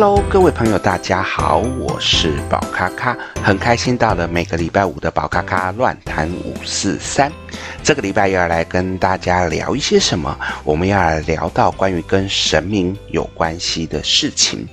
Hello，各位朋友，大家好，我是宝咖咖，很开心到了每个礼拜五的宝咖咖乱谈五四三。这个礼拜要来跟大家聊一些什么？我们要来聊到关于跟神明有关系的事情。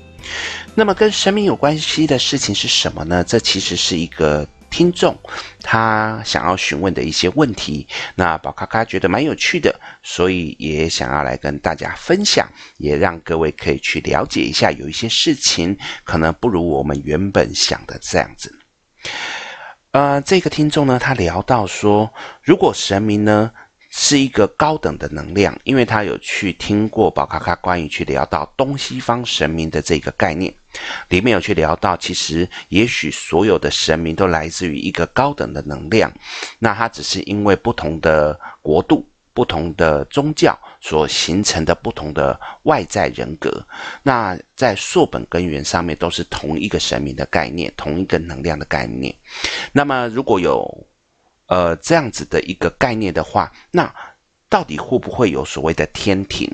那么跟神明有关系的事情是什么呢？这其实是一个。听众他想要询问的一些问题，那宝咖咖觉得蛮有趣的，所以也想要来跟大家分享，也让各位可以去了解一下，有一些事情可能不如我们原本想的这样子。呃，这个听众呢，他聊到说，如果神明呢，是一个高等的能量，因为他有去听过宝卡卡关于去聊到东西方神明的这个概念，里面有去聊到，其实也许所有的神明都来自于一个高等的能量，那它只是因为不同的国度、不同的宗教所形成的不同的外在人格，那在溯本根源上面都是同一个神明的概念，同一个能量的概念。那么如果有呃，这样子的一个概念的话，那到底会不会有所谓的天庭？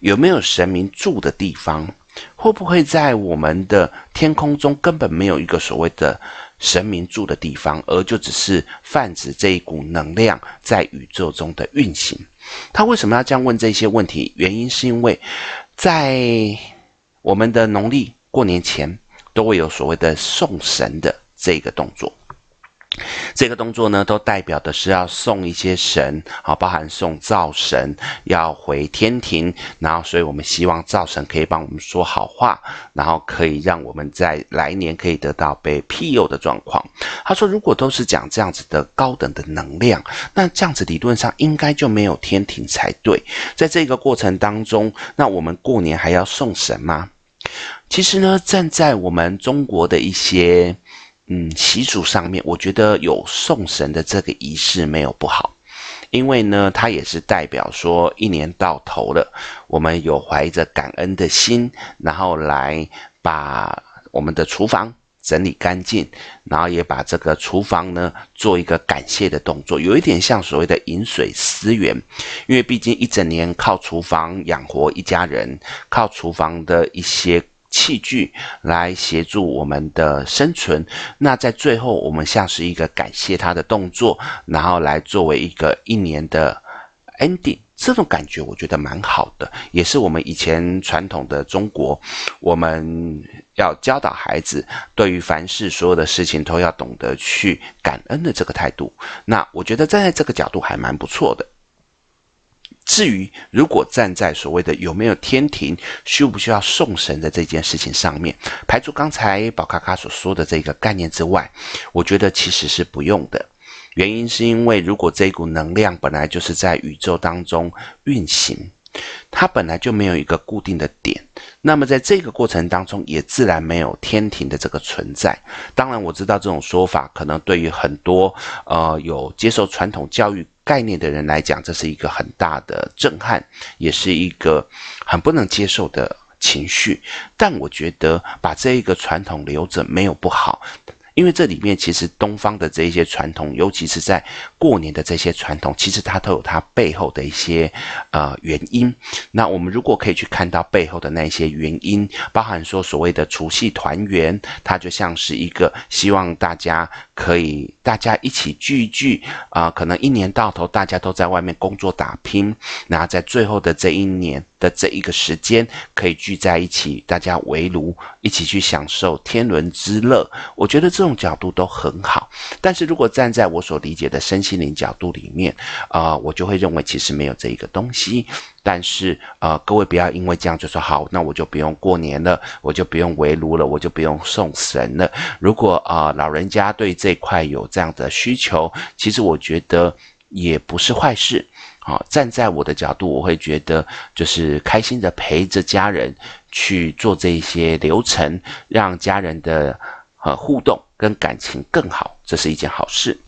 有没有神明住的地方？会不会在我们的天空中根本没有一个所谓的神明住的地方，而就只是泛指这一股能量在宇宙中的运行？他为什么要这样问这些问题？原因是因为在我们的农历过年前，都会有所谓的送神的这个动作。这个动作呢，都代表的是要送一些神，好，包含送灶神要回天庭，然后，所以我们希望灶神可以帮我们说好话，然后可以让我们在来年可以得到被庇佑的状况。他说，如果都是讲这样子的高等的能量，那这样子理论上应该就没有天庭才对。在这个过程当中，那我们过年还要送神吗？其实呢，站在我们中国的一些。嗯，习俗上面，我觉得有送神的这个仪式没有不好，因为呢，它也是代表说一年到头了，我们有怀着感恩的心，然后来把我们的厨房整理干净，然后也把这个厨房呢做一个感谢的动作，有一点像所谓的饮水思源，因为毕竟一整年靠厨房养活一家人，靠厨房的一些。器具来协助我们的生存，那在最后，我们像是一个感谢他的动作，然后来作为一个一年的 ending，这种感觉我觉得蛮好的，也是我们以前传统的中国，我们要教导孩子，对于凡事所有的事情都要懂得去感恩的这个态度。那我觉得站在这个角度还蛮不错的。至于如果站在所谓的有没有天庭，需不需要送神的这件事情上面，排除刚才宝咖咖所说的这个概念之外，我觉得其实是不用的。原因是因为如果这股能量本来就是在宇宙当中运行，它本来就没有一个固定的点，那么在这个过程当中也自然没有天庭的这个存在。当然我知道这种说法可能对于很多呃有接受传统教育。概念的人来讲，这是一个很大的震撼，也是一个很不能接受的情绪。但我觉得把这一个传统留着没有不好。因为这里面其实东方的这一些传统，尤其是在过年的这些传统，其实它都有它背后的一些呃原因。那我们如果可以去看到背后的那些原因，包含说所谓的除夕团圆，它就像是一个希望大家可以大家一起聚一聚啊、可能一年到头大家都在外面工作打拼，那在最后的这一年的这一个时间，可以聚在一起，大家围炉一起去享受天伦之乐。我觉得这种角度都很好，但是如果站在我所理解的身心灵角度里面，啊、我就会认为其实没有这一个东西。但是，呃，各位不要因为这样就说好，那我就不用过年了，我就不用围炉了，我就不用送神了。如果啊、老人家对这块有这样的需求，其实我觉得也不是坏事。好，站在我的角度，我会觉得就是开心的陪着家人去做这些流程，让家人的呃互动跟感情更好，这是一件好事。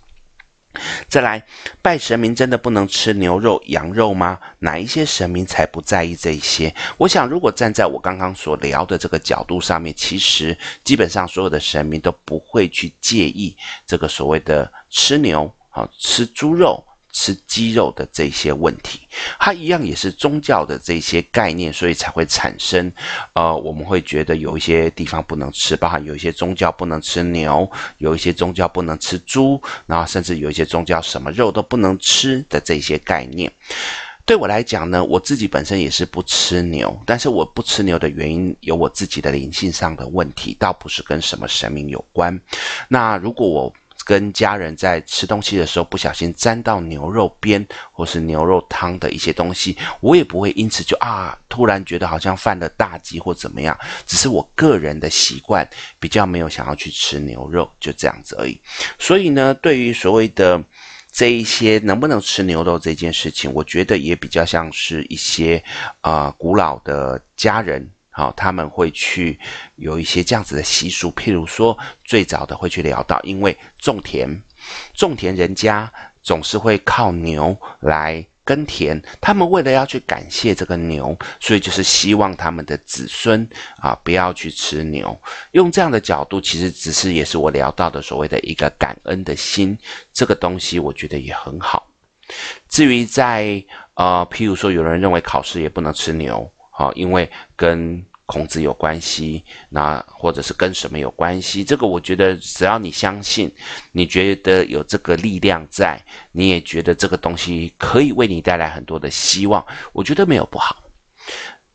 再来，拜神明真的不能吃牛肉、羊肉吗？哪一些神明才不在意这一些？我想，如果站在我刚刚所聊的这个角度上面，其实基本上所有的神明都不会去介意这个所谓的吃牛、好吃猪肉。吃鸡肉的这些问题，它一样也是宗教的这些概念，所以才会产生，呃，我们会觉得有一些地方不能吃，包含有一些宗教不能吃牛，有一些宗教不能吃猪，然后甚至有一些宗教什么肉都不能吃的这些概念。对我来讲呢，我自己本身也是不吃牛，但是我不吃牛的原因有我自己的灵性上的问题，倒不是跟什么神明有关。那如果我跟家人在吃东西的时候不小心沾到牛肉边或是牛肉汤的一些东西，我也不会因此就啊突然觉得好像犯了大忌或怎么样，只是我个人的习惯比较没有想要去吃牛肉，就这样子而已。所以呢，对于所谓的这一些能不能吃牛肉这件事情，我觉得也比较像是一些啊、古老的家人。好，他们会去有一些这样子的习俗，譬如说，最早的会去聊到，因为种田，种田人家总是会靠牛来耕田，他们为了要去感谢这个牛，所以就是希望他们的子孙啊不要去吃牛。用这样的角度，其实只是也是我聊到的所谓的一个感恩的心，这个东西我觉得也很好。至于在呃，譬如说，有人认为考试也不能吃牛。好，因为跟孔子有关系，那或者是跟什么有关系？这个我觉得，只要你相信，你觉得有这个力量在，你也觉得这个东西可以为你带来很多的希望，我觉得没有不好。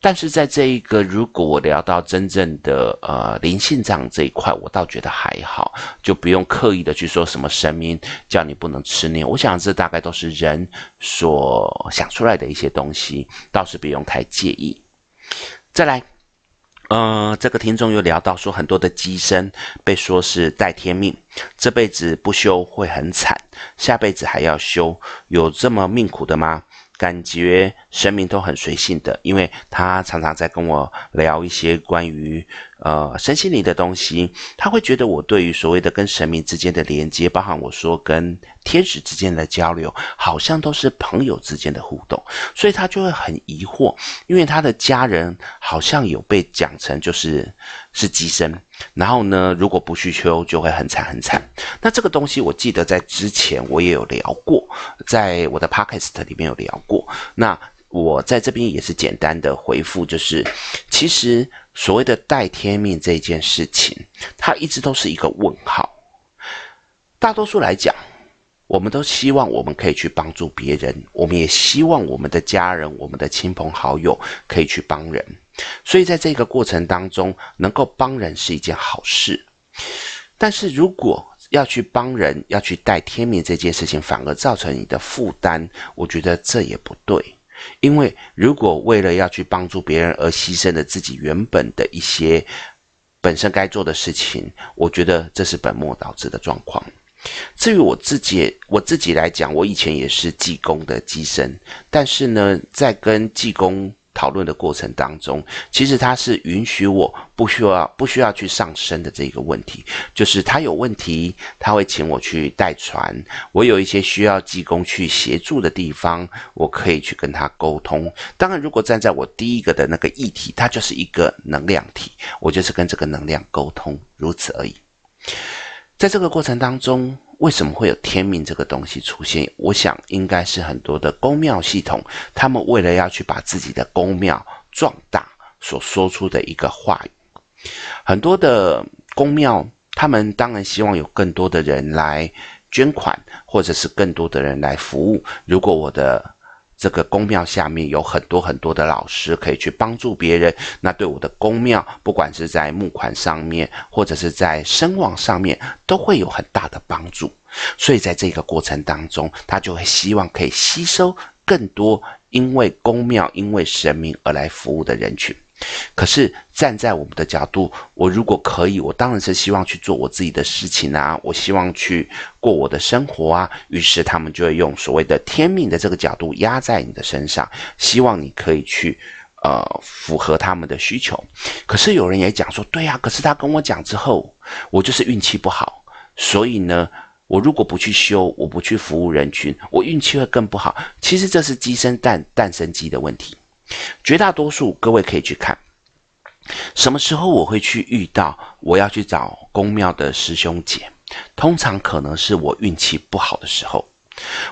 但是在这一个，如果我聊到真正的呃灵性上这一块，我倒觉得还好，就不用刻意的去说什么神明叫你不能吃牛。我想这大概都是人所想出来的一些东西，倒是不用太介意。再来，嗯，这个听众又聊到说，很多的鸡身被说是带天命，这辈子不修会很惨，下辈子还要修，有这么命苦的吗？感觉生命都很随性的，因为他常常在跟我聊一些关于呃身心灵的东西，他会觉得我对于所谓的跟神明之间的连接，包含我说跟天使之间的交流，好像都是朋友之间的互动，所以他就会很疑惑，因为他的家人好像有被讲成就是是寄生。然后呢，如果不去修，就会很惨很惨。那这个东西，我记得在之前我也有聊过，在我的 podcast 里面有聊过。那我在这边也是简单的回复，就是其实所谓的带天命这件事情，它一直都是一个问号。大多数来讲，我们都希望我们可以去帮助别人，我们也希望我们的家人、我们的亲朋好友可以去帮人。所以在这个过程当中，能够帮人是一件好事。但是如果要去帮人，要去带天命这件事情，反而造成你的负担，我觉得这也不对。因为如果为了要去帮助别人而牺牲了自己原本的一些本身该做的事情，我觉得这是本末倒置的状况。至于我自己，我自己来讲，我以前也是济公的机身，但是呢，在跟济公。讨论的过程当中，其实他是允许我不需要不需要去上升的这个问题，就是他有问题，他会请我去代传。我有一些需要济公去协助的地方，我可以去跟他沟通。当然，如果站在我第一个的那个议题，它就是一个能量体，我就是跟这个能量沟通，如此而已。在这个过程当中。为什么会有天命这个东西出现？我想应该是很多的宫庙系统，他们为了要去把自己的宫庙壮大，所说出的一个话语。很多的宫庙，他们当然希望有更多的人来捐款，或者是更多的人来服务。如果我的这个宫庙下面有很多很多的老师可以去帮助别人，那对我的宫庙，不管是在募款上面，或者是在声望上面，都会有很大的帮助。所以在这个过程当中，他就会希望可以吸收更多因为宫庙、因为神明而来服务的人群。可是站在我们的角度，我如果可以，我当然是希望去做我自己的事情啊，我希望去过我的生活啊。于是他们就会用所谓的天命的这个角度压在你的身上，希望你可以去呃符合他们的需求。可是有人也讲说，对呀，可是他跟我讲之后，我就是运气不好，所以呢，我如果不去修，我不去服务人群，我运气会更不好。其实这是鸡生蛋，蛋生鸡的问题。绝大多数各位可以去看，什么时候我会去遇到我要去找公庙的师兄姐，通常可能是我运气不好的时候。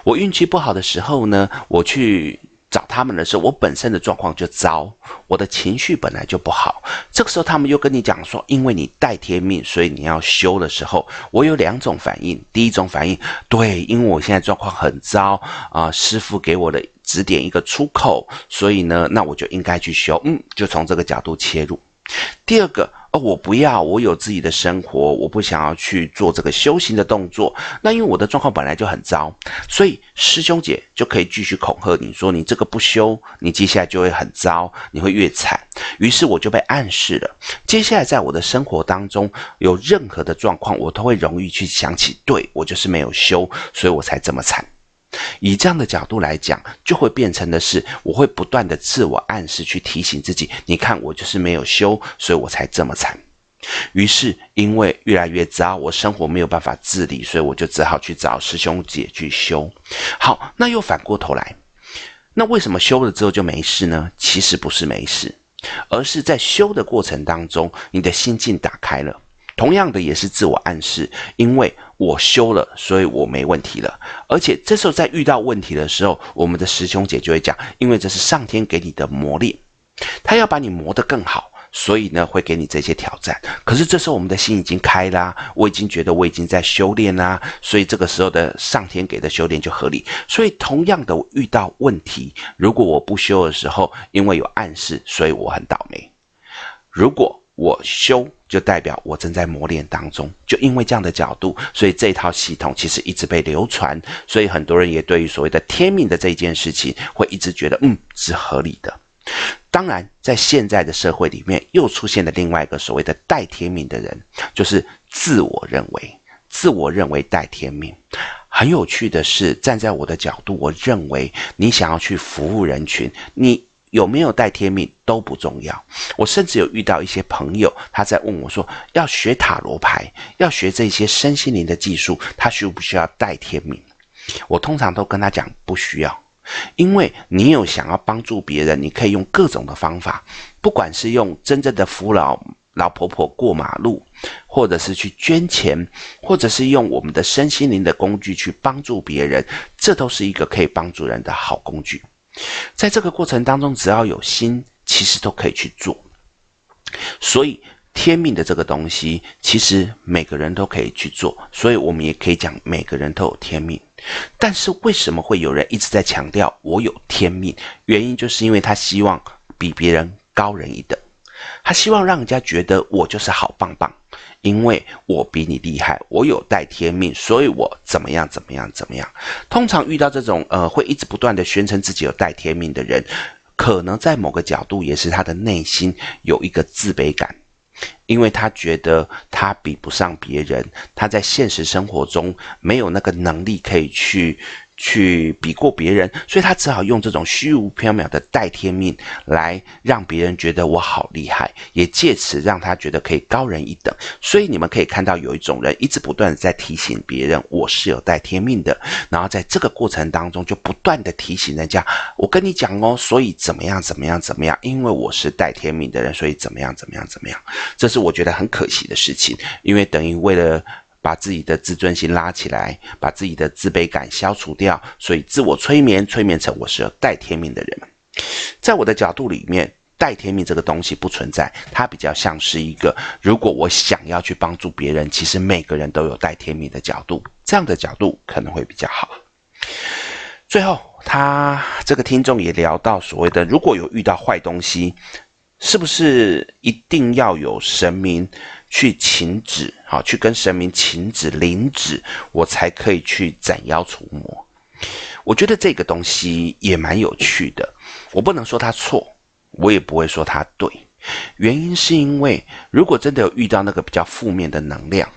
我运气不好的时候呢，我去。找他们的时候，我本身的状况就糟，我的情绪本来就不好。这个时候，他们又跟你讲说，因为你带天命，所以你要修的时候，我有两种反应。第一种反应，对，因为我现在状况很糟啊，师傅给我的指点一个出口，所以呢，那我就应该去修。嗯，就从这个角度切入。第二个。我不要，我有自己的生活，我不想要去做这个修行的动作。那因为我的状况本来就很糟，所以师兄姐就可以继续恐吓你说，你这个不修，你接下来就会很糟，你会越惨。于是我就被暗示了，接下来在我的生活当中有任何的状况，我都会容易去想起，对，我就是没有修，所以我才这么惨。以这样的角度来讲，就会变成的是，我会不断的自我暗示去提醒自己，你看我就是没有修，所以我才这么惨。于是因为越来越糟，我生活没有办法自理，所以我就只好去找师兄姐去修。好，那又反过头来，那为什么修了之后就没事呢？其实不是没事，而是在修的过程当中，你的心境打开了。同样的也是自我暗示，因为我修了，所以我没问题了。而且这时候在遇到问题的时候，我们的师兄姐就会讲，因为这是上天给你的磨练，他要把你磨得更好，所以呢会给你这些挑战。可是这时候我们的心已经开啦，我已经觉得我已经在修炼啦，所以这个时候的上天给的修炼就合理。所以同样的遇到问题，如果我不修的时候，因为有暗示，所以我很倒霉。如果我修，就代表我正在磨练当中。就因为这样的角度，所以这套系统其实一直被流传。所以很多人也对于所谓的天命的这件事情，会一直觉得嗯是合理的。当然，在现在的社会里面，又出现了另外一个所谓的带天命的人，就是自我认为，自我认为带天命。很有趣的是，站在我的角度，我认为你想要去服务人群，你。有没有带天命都不重要。我甚至有遇到一些朋友，他在问我说：“要学塔罗牌，要学这些身心灵的技术，他需不需要带天命？”我通常都跟他讲不需要，因为你有想要帮助别人，你可以用各种的方法，不管是用真正的扶老老婆婆过马路，或者是去捐钱，或者是用我们的身心灵的工具去帮助别人，这都是一个可以帮助人的好工具。在这个过程当中，只要有心，其实都可以去做。所以天命的这个东西，其实每个人都可以去做。所以我们也可以讲，每个人都有天命。但是为什么会有人一直在强调我有天命？原因就是因为他希望比别人高人一等，他希望让人家觉得我就是好棒棒。因为我比你厉害，我有带天命，所以我怎么样怎么样怎么样。通常遇到这种呃会一直不断的宣称自己有带天命的人，可能在某个角度也是他的内心有一个自卑感，因为他觉得他比不上别人，他在现实生活中没有那个能力可以去。去比过别人，所以他只好用这种虚无缥缈的代天命来让别人觉得我好厉害，也借此让他觉得可以高人一等。所以你们可以看到，有一种人一直不断的在提醒别人我是有代天命的，然后在这个过程当中就不断的提醒人家，我跟你讲哦，所以怎么样怎么样怎么样，因为我是代天命的人，所以怎么样怎么样怎么样，这是我觉得很可惜的事情，因为等于为了。把自己的自尊心拉起来，把自己的自卑感消除掉，所以自我催眠，催眠成我是有带天命的人。在我的角度里面，带天命这个东西不存在，它比较像是一个，如果我想要去帮助别人，其实每个人都有带天命的角度，这样的角度可能会比较好。最后，他这个听众也聊到所谓的，如果有遇到坏东西，是不是一定要有神明？去请旨，好，去跟神明请旨领旨，我才可以去斩妖除魔。我觉得这个东西也蛮有趣的。我不能说它错，我也不会说它对。原因是因为，如果真的有遇到那个比较负面的能量，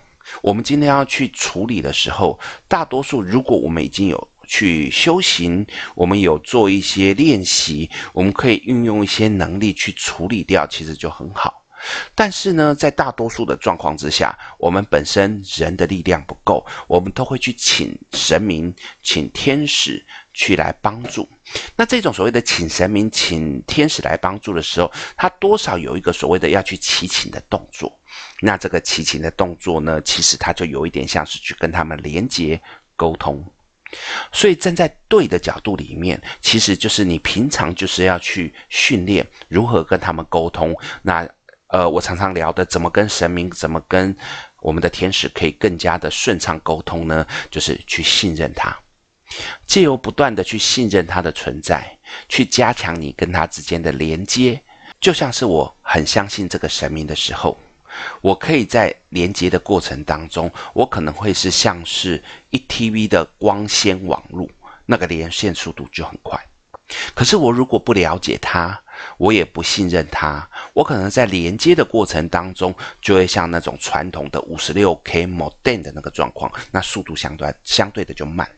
我们今天要去处理的时候，大多数如果我们已经有去修行，我们有做一些练习，我们可以运用一些能力去处理掉，其实就很好。但是呢，在大多数的状况之下，我们本身人的力量不够，我们都会去请神明、请天使去来帮助。那这种所谓的请神明、请天使来帮助的时候，他多少有一个所谓的要去祈请的动作。那这个祈请的动作呢，其实它就有一点像是去跟他们连接沟通。所以站在对的角度里面，其实就是你平常就是要去训练如何跟他们沟通。那呃，我常常聊的怎么跟神明，怎么跟我们的天使可以更加的顺畅沟通呢？就是去信任他，借由不断的去信任他的存在，去加强你跟他之间的连接。就像是我很相信这个神明的时候。我可以在连接的过程当中，我可能会是像是一 TV 的光纤网络，那个连线速度就很快。可是我如果不了解它，我也不信任它，我可能在连接的过程当中，就会像那种传统的 56K modem 的那个状况，那速度相对相对的就慢。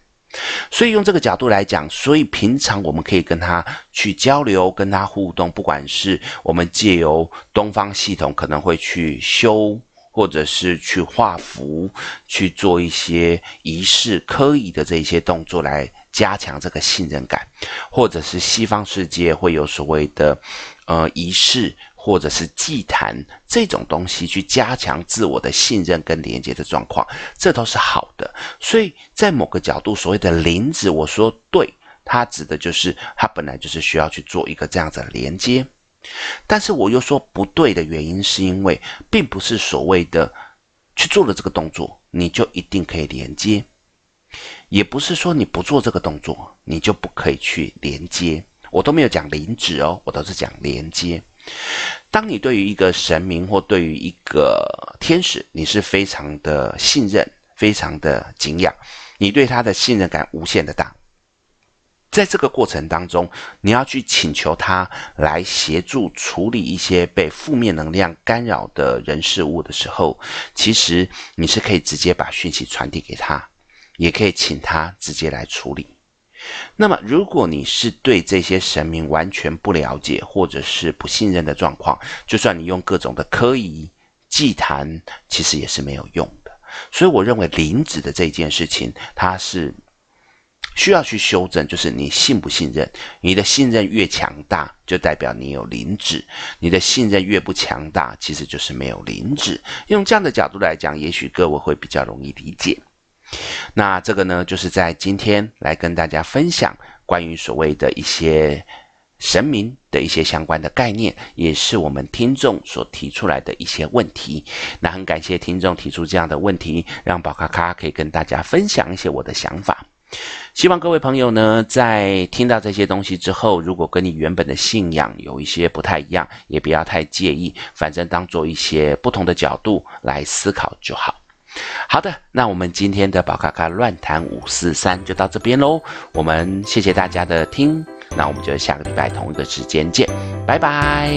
所以用这个角度来讲，所以平常我们可以跟他去交流，跟他互动，不管是我们借由东方系统可能会去修，或者是去画符，去做一些仪式、科仪的这些动作来加强这个信任感，或者是西方世界会有所谓的呃仪式。或者是祭坛这种东西，去加强自我的信任跟连接的状况，这都是好的。所以在某个角度，所谓的灵子，我说对，它指的就是它本来就是需要去做一个这样子的连接。但是我又说不对的原因，是因为并不是所谓的去做了这个动作，你就一定可以连接，也不是说你不做这个动作，你就不可以去连接。我都没有讲灵子哦，我都是讲连接。当你对于一个神明或对于一个天使，你是非常的信任、非常的敬仰，你对他的信任感无限的大。在这个过程当中，你要去请求他来协助处理一些被负面能量干扰的人事物的时候，其实你是可以直接把讯息传递给他，也可以请他直接来处理。那么，如果你是对这些神明完全不了解，或者是不信任的状况，就算你用各种的科仪祭坛，其实也是没有用的。所以，我认为灵子的这件事情，它是需要去修正，就是你信不信任。你的信任越强大，就代表你有灵子；你的信任越不强大，其实就是没有灵子。用这样的角度来讲，也许各位会比较容易理解。那这个呢，就是在今天来跟大家分享关于所谓的一些神明的一些相关的概念，也是我们听众所提出来的一些问题。那很感谢听众提出这样的问题，让宝咖咖可以跟大家分享一些我的想法。希望各位朋友呢，在听到这些东西之后，如果跟你原本的信仰有一些不太一样，也不要太介意，反正当做一些不同的角度来思考就好。好的，那我们今天的宝咖咖乱谈五四三就到这边喽。我们谢谢大家的听，那我们就下个礼拜同一个时间见，拜拜。